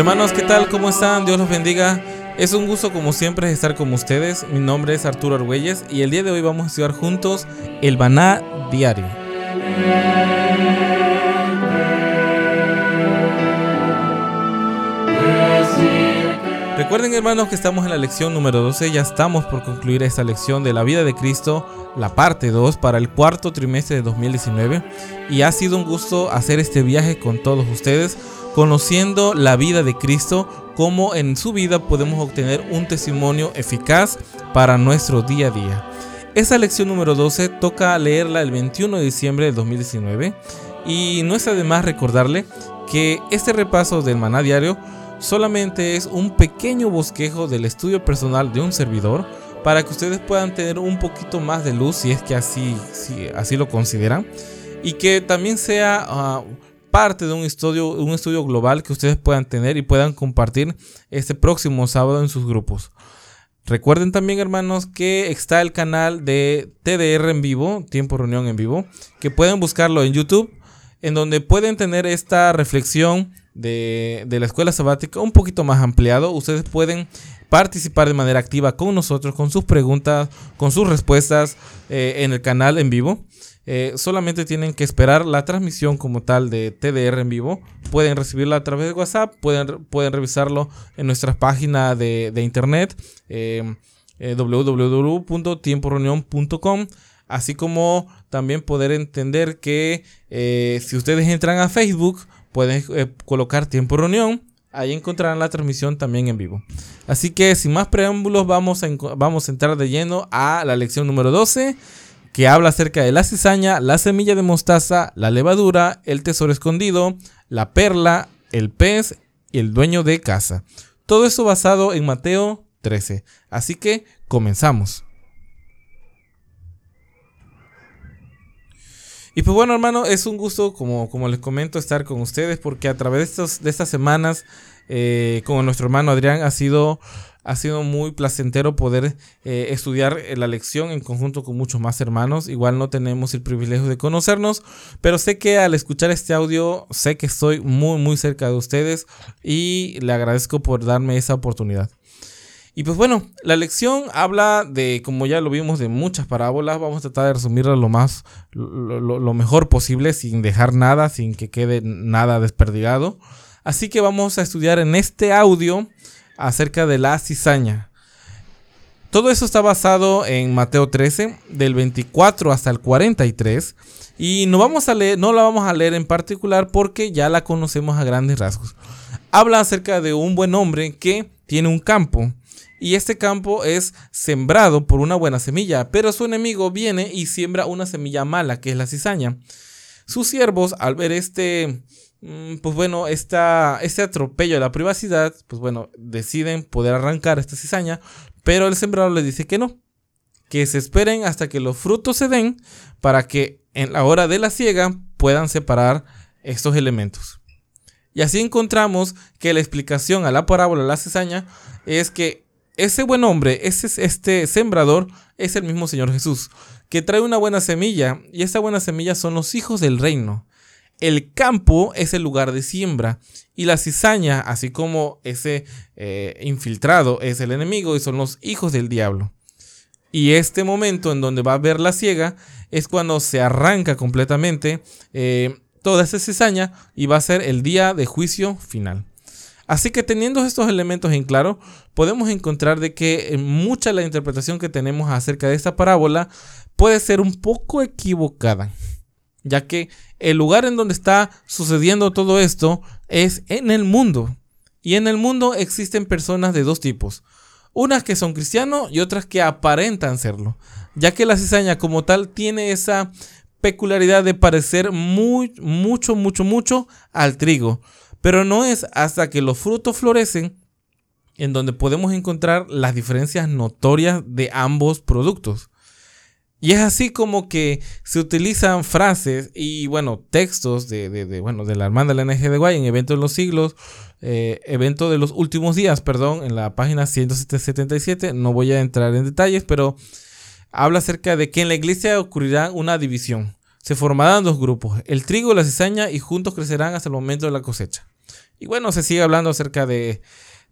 Hermanos, ¿qué tal? ¿Cómo están? Dios los bendiga. Es un gusto como siempre estar con ustedes. Mi nombre es Arturo Argüelles y el día de hoy vamos a estudiar juntos el Baná Diario. Recuerden hermanos que estamos en la lección número 12, ya estamos por concluir esta lección de la vida de Cristo, la parte 2 para el cuarto trimestre de 2019 y ha sido un gusto hacer este viaje con todos ustedes conociendo la vida de Cristo, cómo en su vida podemos obtener un testimonio eficaz para nuestro día a día. Esa lección número 12 toca leerla el 21 de diciembre de 2019 y no es además recordarle que este repaso del maná diario solamente es un pequeño bosquejo del estudio personal de un servidor para que ustedes puedan tener un poquito más de luz si es que así, así lo consideran y que también sea uh, parte de un estudio, un estudio global que ustedes puedan tener y puedan compartir este próximo sábado en sus grupos. Recuerden también, hermanos, que está el canal de TDR en vivo, Tiempo Reunión en vivo, que pueden buscarlo en YouTube, en donde pueden tener esta reflexión de, de la escuela sabática un poquito más ampliado. Ustedes pueden participar de manera activa con nosotros, con sus preguntas, con sus respuestas eh, en el canal en vivo. Eh, solamente tienen que esperar la transmisión como tal de TDR en vivo. Pueden recibirla a través de WhatsApp, pueden, pueden revisarlo en nuestra página de, internet eh, eh así como también poder entender que eh, si ustedes entran a Facebook, pueden colocar tiempo reunión. Ahí encontrarán la transmisión también en vivo. Así que sin más preámbulos, vamos a, vamos a entrar de lleno a la lección número 12 que habla acerca de la cizaña, la semilla de mostaza, la levadura, el tesoro escondido, la perla, el pez y el dueño de casa. Todo eso basado en Mateo 13. Así que comenzamos. Y pues bueno, hermano, es un gusto, como, como les comento, estar con ustedes porque a través de, estos, de estas semanas, eh, con nuestro hermano Adrián, ha sido ha sido muy placentero poder eh, estudiar eh, la lección en conjunto con muchos más hermanos. Igual no tenemos el privilegio de conocernos, pero sé que al escuchar este audio, sé que estoy muy, muy cerca de ustedes y le agradezco por darme esa oportunidad. Y pues bueno, la lección habla de, como ya lo vimos, de muchas parábolas. Vamos a tratar de resumirla lo más, lo, lo mejor posible, sin dejar nada, sin que quede nada desperdigado. Así que vamos a estudiar en este audio acerca de la cizaña. Todo eso está basado en Mateo 13, del 24 hasta el 43. Y no, vamos a leer, no la vamos a leer en particular porque ya la conocemos a grandes rasgos. Habla acerca de un buen hombre que tiene un campo. Y este campo es sembrado por una buena semilla, pero su enemigo viene y siembra una semilla mala, que es la cizaña. Sus siervos, al ver este, Mm, pues bueno, esta, este atropello a la privacidad, pues bueno, deciden poder arrancar esta cizaña, pero el sembrador les dice que no, que se esperen hasta que los frutos se den para que en la hora de la siega puedan separar estos elementos. Y así encontramos que la explicación a la parábola de la cizaña es que ese buen hombre, ese, este sembrador, es el mismo Señor Jesús, que trae una buena semilla, y esa buena semilla son los hijos del reino. El campo es el lugar de siembra y la cizaña, así como ese eh, infiltrado, es el enemigo y son los hijos del diablo. Y este momento en donde va a haber la ciega es cuando se arranca completamente eh, toda esa cizaña y va a ser el día de juicio final. Así que teniendo estos elementos en claro, podemos encontrar de que mucha la interpretación que tenemos acerca de esta parábola puede ser un poco equivocada ya que el lugar en donde está sucediendo todo esto es en el mundo. Y en el mundo existen personas de dos tipos. Unas que son cristianos y otras que aparentan serlo. ya que la cizaña como tal tiene esa peculiaridad de parecer muy, mucho, mucho, mucho al trigo. Pero no es hasta que los frutos florecen en donde podemos encontrar las diferencias notorias de ambos productos. Y es así como que se utilizan frases y, bueno, textos de, bueno, de la hermana de la NG en Evento de los Siglos, eh, Evento de los Últimos Días, perdón, en la página 177. No voy a entrar en detalles, pero habla acerca de que en la iglesia ocurrirá una división. Se formarán dos grupos, el trigo y la cizaña, y juntos crecerán hasta el momento de la cosecha. Y bueno, se sigue hablando acerca de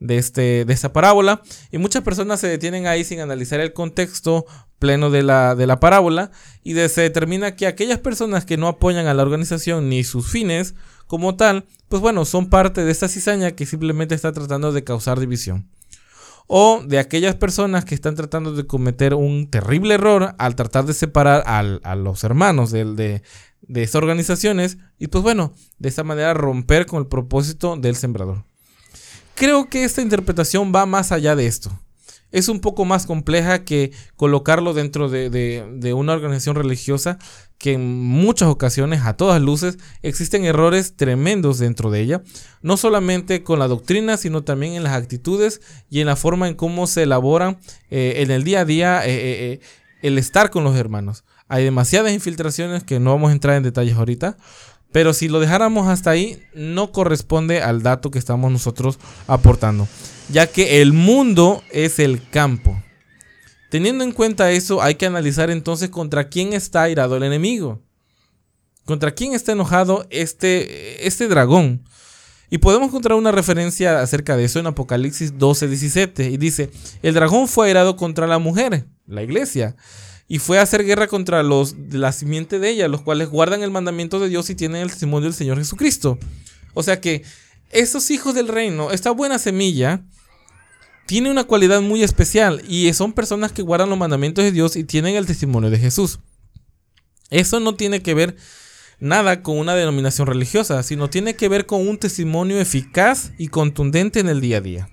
de, este, de esta parábola. Y muchas personas se detienen ahí sin analizar el contexto pleno de la, de la parábola y se determina que aquellas personas que no apoyan a la organización ni sus fines como tal, pues bueno, son parte de esta cizaña que simplemente está tratando de causar división. O de aquellas personas que están tratando de cometer un terrible error al tratar de separar a los hermanos de, de, de estas organizaciones y pues bueno, de esta manera romper con el propósito del sembrador. Creo que esta interpretación va más allá de esto. Es un poco más compleja que colocarlo dentro de, una organización religiosa que en muchas ocasiones, a todas luces, existen errores tremendos dentro de ella, no solamente con la doctrina, sino también en las actitudes y en la forma en cómo se elaboran eh, en el día a día eh, eh, el estar con los hermanos. Hay demasiadas infiltraciones que no vamos a entrar en detalles ahorita, pero si lo dejáramos hasta ahí, no corresponde al dato que estamos nosotros aportando, ya que el mundo es el campo. Teniendo en cuenta eso, hay que analizar entonces contra quién está airado el enemigo. ¿Contra quién está enojado este, este dragón? Y podemos encontrar una referencia acerca de eso en Apocalipsis 12, 17. Y dice, el dragón fue airado contra la mujer, la iglesia y fue a hacer guerra contra los de la simiente de ella, los cuales guardan el mandamiento de Dios y tienen el testimonio del Señor Jesucristo. O sea que esos hijos del reino, esta buena semilla, tiene una cualidad muy especial y son personas que guardan los mandamientos de Dios y tienen el testimonio de Jesús. Eso no tiene que ver nada con una denominación religiosa, sino tiene que ver con un testimonio eficaz y contundente en el día a día.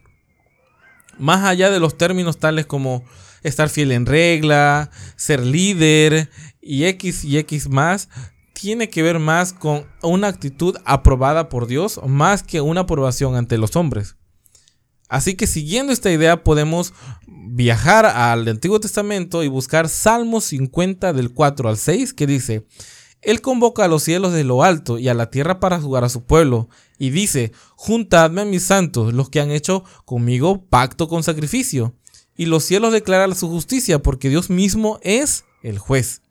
Más allá de los términos tales como estar fiel en regla, ser líder y X y X más, tiene que ver más con una actitud aprobada por Dios más que una aprobación ante los hombres. Así que siguiendo esta idea podemos viajar al Antiguo Testamento y buscar Salmos 50 del 4 al 6 que dice, Él convoca a los cielos de lo alto y a la tierra para jugar a su pueblo, y dice, Juntadme a mis santos, los que han hecho conmigo pacto con sacrificio y los cielos declaran su justicia porque Dios mismo es el juez.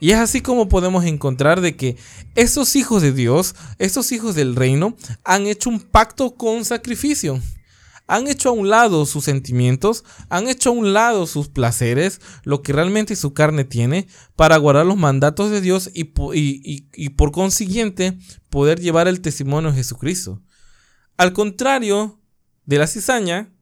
Y es así como podemos encontrar de que esos hijos de Dios, estos hijos del reino, han hecho un pacto con sacrificio. Han hecho a un lado sus sentimientos, han hecho a un lado sus placeres, lo que realmente su carne tiene, para guardar los mandatos de Dios y, y por consiguiente poder llevar el testimonio de Jesucristo. Al contrario de la cizaña,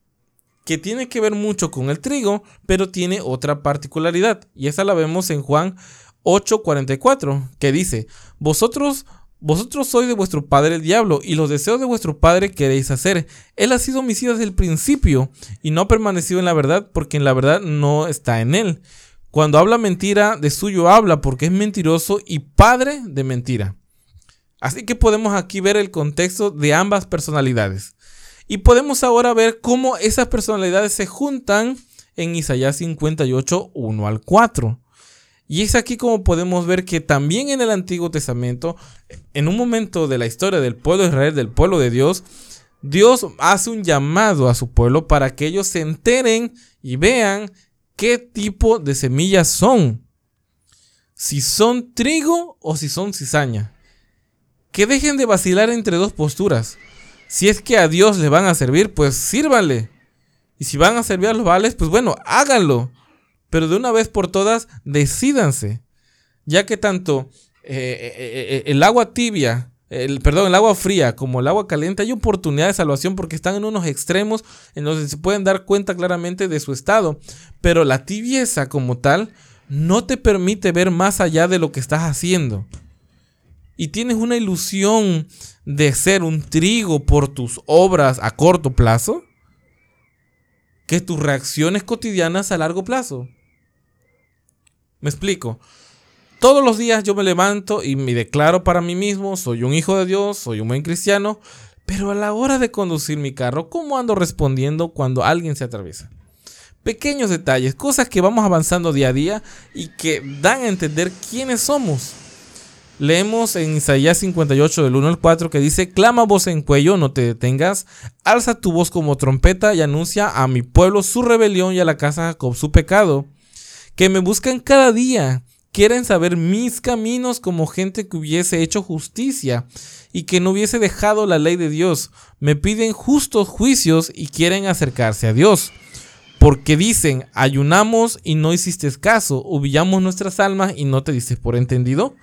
que tiene que ver mucho con el trigo, pero tiene otra particularidad, y esa la vemos en Juan 8:44, que dice, vosotros vosotros sois de vuestro padre el diablo, y los deseos de vuestro padre queréis hacer. Él ha sido homicida desde el principio, y no ha permanecido en la verdad, porque en la verdad no está en él. Cuando habla mentira, de suyo habla, porque es mentiroso y padre de mentira. Así que podemos aquí ver el contexto de ambas personalidades. Y podemos ahora ver cómo esas personalidades se juntan en Isaías 58, 1 al 4. Y es aquí como podemos ver que también en el Antiguo Testamento, en un momento de la historia del pueblo de Israel, del pueblo de Dios, Dios hace un llamado a su pueblo para que ellos se enteren y vean qué tipo de semillas son. Si son trigo o si son cizaña. Que dejen de vacilar entre dos posturas. Si es que a Dios le van a servir, pues sírvanle. Y si van a servir a los vales, pues bueno, háganlo. Pero de una vez por todas, decídanse. Ya que tanto eh, eh, eh, el agua tibia, el, perdón, el agua fría como el agua caliente, hay oportunidad de salvación porque están en unos extremos en donde se pueden dar cuenta claramente de su estado. Pero la tibieza como tal no te permite ver más allá de lo que estás haciendo y tienes una ilusión de ser un trigo por tus obras a corto plazo que tus reacciones cotidianas a largo plazo. Me explico. Todos los días yo me levanto y me declaro para mí mismo, soy un hijo de Dios, soy un buen cristiano, pero a la hora de conducir mi carro, ¿cómo ando respondiendo cuando alguien se atraviesa? Pequeños detalles, cosas que vamos avanzando día a día y que dan a entender quiénes somos. Leemos en Isaías 58 del 1 al 4 que dice, clama voz en cuello, no te detengas, alza tu voz como trompeta y anuncia a mi pueblo su rebelión y a la casa de Jacob su pecado, que me buscan cada día, quieren saber mis caminos como gente que hubiese hecho justicia y que no hubiese dejado la ley de Dios, me piden justos juicios y quieren acercarse a Dios. Porque dicen, ayunamos y no hiciste caso, humillamos nuestras almas y no te dices por entendido.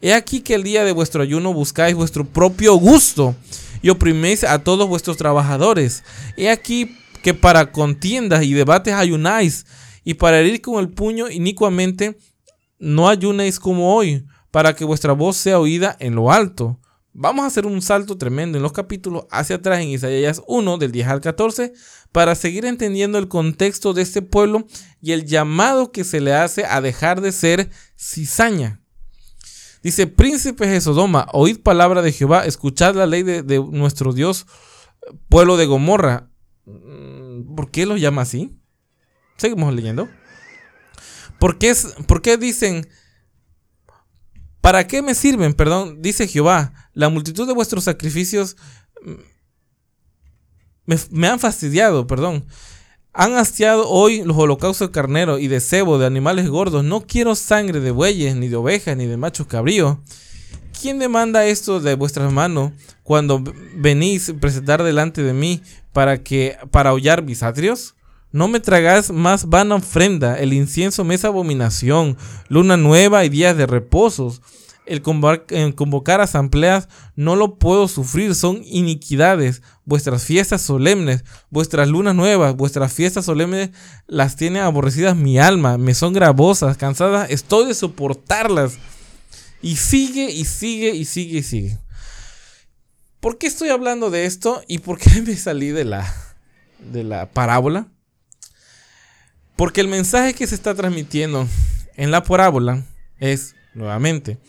He aquí que el día de vuestro ayuno buscáis vuestro propio gusto y opriméis a todos vuestros trabajadores. He aquí que para contiendas y debates ayunáis y para herir con el puño inicuamente no ayunéis como hoy, para que vuestra voz sea oída en lo alto. Vamos a hacer un salto tremendo en los capítulos hacia atrás en Isaías 1 del 10 al 14 para seguir entendiendo el contexto de este pueblo y el llamado que se le hace a dejar de ser cizaña. Dice, príncipes de Sodoma, oíd palabra de Jehová, escuchad la ley de, nuestro Dios, pueblo de Gomorra. Mm, ¿Por qué lo llama así? Seguimos leyendo. ¿Por qué, ¿Por qué dicen ¿Para qué me sirven? Perdón, dice Jehová, la multitud de vuestros sacrificios me, han fastidiado, perdón. Han hastiado hoy los holocaustos de carnero y de cebo, de animales gordos. No quiero sangre de bueyes, ni de ovejas, ni de machos cabríos. ¿Quién demanda esto de vuestras manos cuando venís a presentar delante de mí para que para hollar mis atrios? No me tragas más vana ofrenda, el incienso me es abominación, luna nueva y días de reposos. El convocar, asambleas no lo puedo sufrir, son iniquidades. Vuestras fiestas solemnes, vuestras lunas nuevas, vuestras fiestas solemnes las tiene aborrecidas mi alma, me son gravosas, cansadas, estoy de soportarlas. Y sigue y sigue y sigue y sigue. ¿Por qué estoy hablando de esto y por qué me salí de la, de la parábola? Porque el mensaje que se está transmitiendo en la parábola es, nuevamente,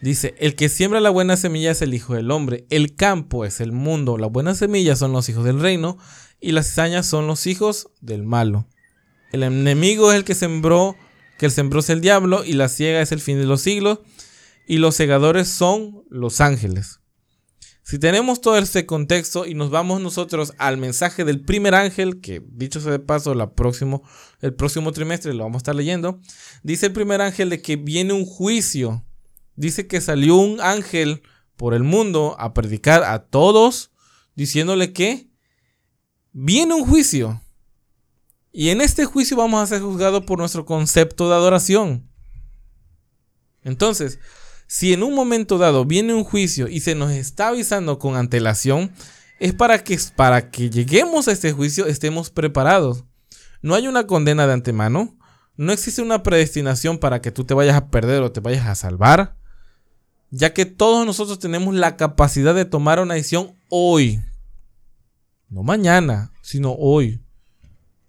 dice, el que siembra la buena semilla es el Hijo del Hombre, el campo es el mundo, la buena semilla son los hijos del reino y las cizañas son los hijos del malo. El enemigo es el que sembró, que el sembró es el diablo y la ciega es el fin de los siglos y los segadores son los ángeles. Si tenemos todo este contexto y nos vamos nosotros al mensaje del primer ángel, que dicho sea de paso, el próximo trimestre lo vamos a estar leyendo, dice el primer ángel de que viene un juicio. Dice que salió un ángel por el mundo a predicar a todos, diciéndole que viene un juicio. Y en este juicio vamos a ser juzgados por nuestro concepto de adoración. Entonces, si en un momento dado viene un juicio y se nos está avisando con antelación, es para que, para que lleguemos a este juicio estemos preparados. No hay una condena de antemano, no existe una predestinación para que tú te vayas a perder o te vayas a salvar, ya que todos nosotros tenemos la capacidad de tomar una decisión hoy. No mañana, sino hoy.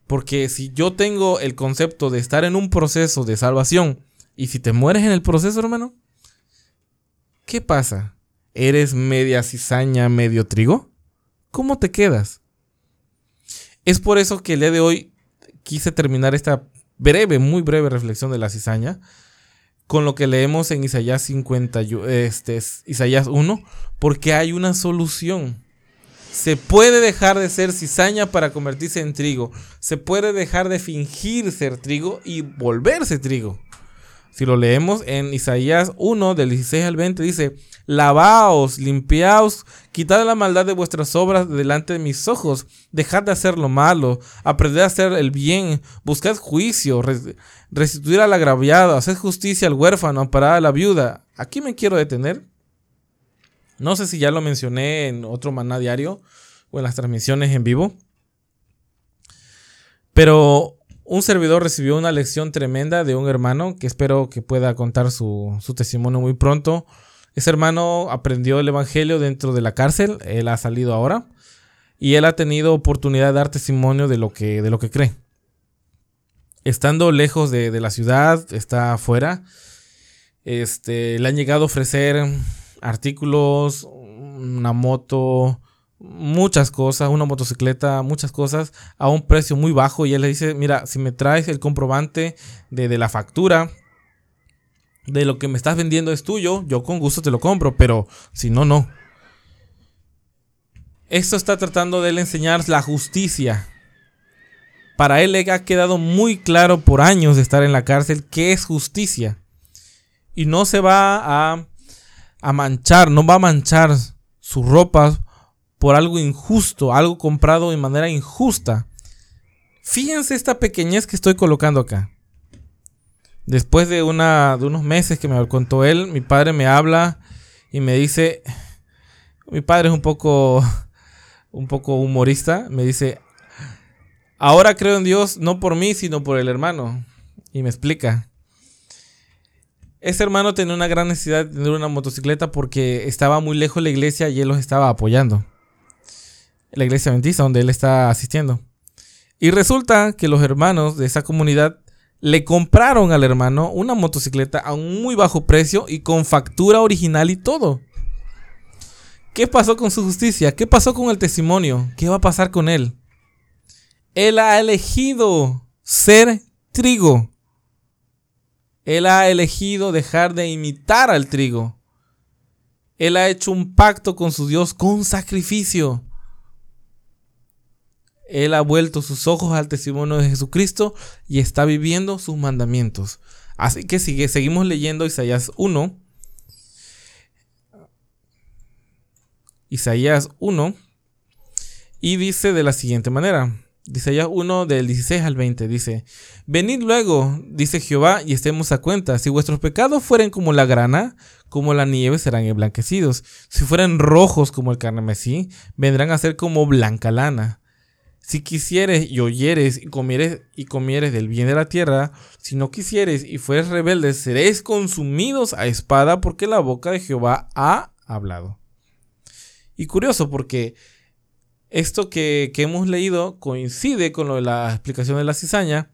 Porque si yo tengo el concepto de estar en un proceso de salvación y si te mueres en el proceso, hermano, ¿Qué pasa? ¿Eres media cizaña, medio trigo? ¿Cómo te quedas? Es por eso que el día de hoy quise terminar esta breve, muy breve reflexión de la cizaña con lo que leemos en Isaías 50, este, Isaías 1, porque hay una solución. Se puede dejar de ser cizaña para convertirse en trigo. Se puede dejar de fingir ser trigo y volverse trigo. Si lo leemos en Isaías 1, del 16 al 20, dice, lavaos, limpiaos, quitad la maldad de vuestras obras delante de mis ojos, dejad de hacer lo malo, aprended a hacer el bien, buscad juicio, restituir al agraviado, haced justicia al huérfano, amparad a la viuda. Aquí me quiero detener. No sé si ya lo mencioné en otro maná diario o en las transmisiones en vivo. Pero un servidor recibió una lección tremenda de un hermano que espero que pueda contar su, testimonio muy pronto. Ese hermano aprendió el Evangelio dentro de la cárcel, él ha salido ahora y él ha tenido oportunidad de dar testimonio de lo que, de lo que cree. estando lejos de, de la ciudad, está afuera, este, le han llegado a ofrecer artículos, una moto, muchas cosas, una motocicleta, muchas cosas a un precio muy bajo y él le dice, mira, si me traes el comprobante de, la factura de lo que me estás vendiendo es tuyo, yo con gusto te lo compro, pero si no, no. Esto está tratando de él enseñar la justicia. Para él le ha quedado muy claro por años de estar en la cárcel qué es justicia. Y no se va a, a manchar, no va a manchar sus ropas por algo injusto, algo comprado de manera injusta. Fíjense esta pequeñez que estoy colocando acá. Después de, unos meses que me contó él, mi padre me habla y me dice, mi padre es un poco, un poco humorista, me dice, ahora creo en Dios no por mí, sino por el hermano. Y me explica. Ese hermano tenía una gran necesidad de tener una motocicleta porque estaba muy lejos de la iglesia y él los estaba apoyando la iglesia adventista donde él está asistiendo. Y resulta que los hermanos de esa comunidad le compraron al hermano una motocicleta a un muy bajo precio y con factura original y todo. ¿Qué pasó con su justicia? ¿Qué pasó con el testimonio? ¿Qué va a pasar con él? Él ha elegido ser trigo. Él ha elegido dejar de imitar al trigo. Él ha hecho un pacto con su Dios con sacrificio. Él ha vuelto sus ojos al testimonio de Jesucristo y está viviendo sus mandamientos. Así que sigue, seguimos leyendo Isaías 1. Isaías 1. Y dice de la siguiente manera. Isaías 1 del 16 al 20 dice, Venid luego, dice Jehová, y estemos a cuenta, si vuestros pecados fueren como la grana, como la nieve serán emblanquecidos, si fueren rojos como el carmesí, vendrán a ser como blanca lana. Si quisieres y oyeres y comieres y comieres del bien de la tierra, si no quisieres y fueres rebeldes, seréis consumidos a espada porque la boca de Jehová ha hablado. Y curioso porque esto que, hemos leído coincide con lo de la explicación de la cizaña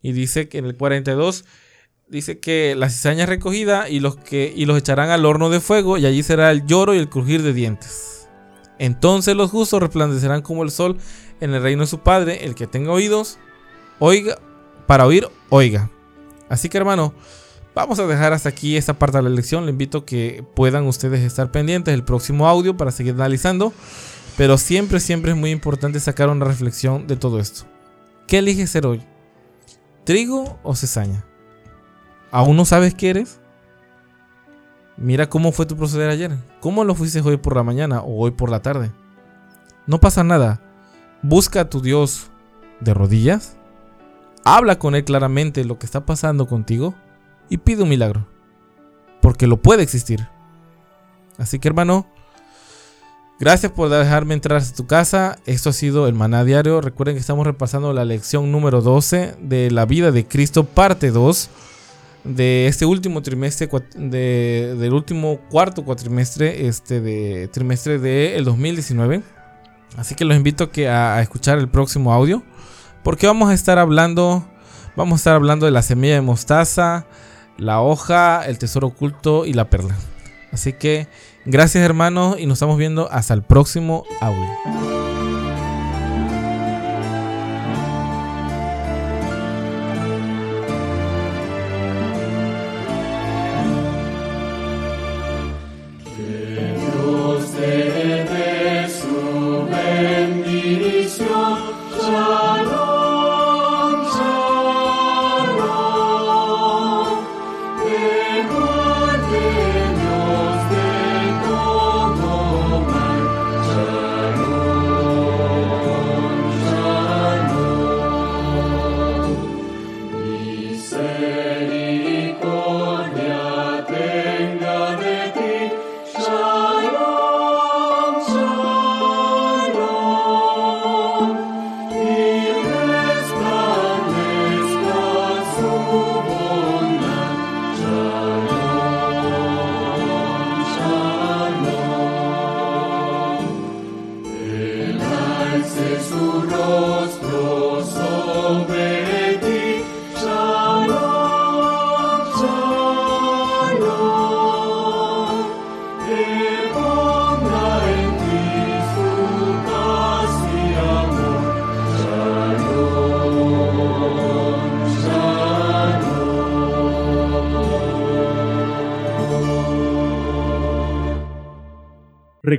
y dice que en el 42 dice que la cizaña es recogida y los, que, y los echarán al horno de fuego y allí será el lloro y el crujir de dientes. Entonces los justos resplandecerán como el sol en el reino de su Padre. El que tenga oídos, oiga, para oír, oiga. Así que hermano, vamos a dejar hasta aquí esta parte de la lección. Le invito a que puedan ustedes estar pendientes del próximo audio para seguir analizando. Pero siempre, siempre es muy importante sacar una reflexión de todo esto. ¿Qué eliges ser hoy? ¿Trigo o cesaña? ¿Aún no sabes qué eres? Mira cómo fue tu proceder ayer. ¿Cómo lo fuiste hoy por la mañana o hoy por la tarde? No pasa nada. Busca a tu Dios de rodillas, habla con Él claramente lo que está pasando contigo y pide un milagro. Porque lo puede existir. Así que hermano, gracias por dejarme entrar a tu casa. Esto ha sido el Maná Diario. Recuerden que estamos repasando la lección número 12 de la vida de Cristo, parte 2 de este último trimestre, del último cuarto cuatrimestre, este de trimestre del 2019. Así que los invito a, a escuchar el próximo audio. Porque vamos a estar hablando. Vamos a estar hablando de la semilla de mostaza, la hoja, el tesoro oculto y la perla. Así que gracias hermanos y nos estamos viendo hasta el próximo audio.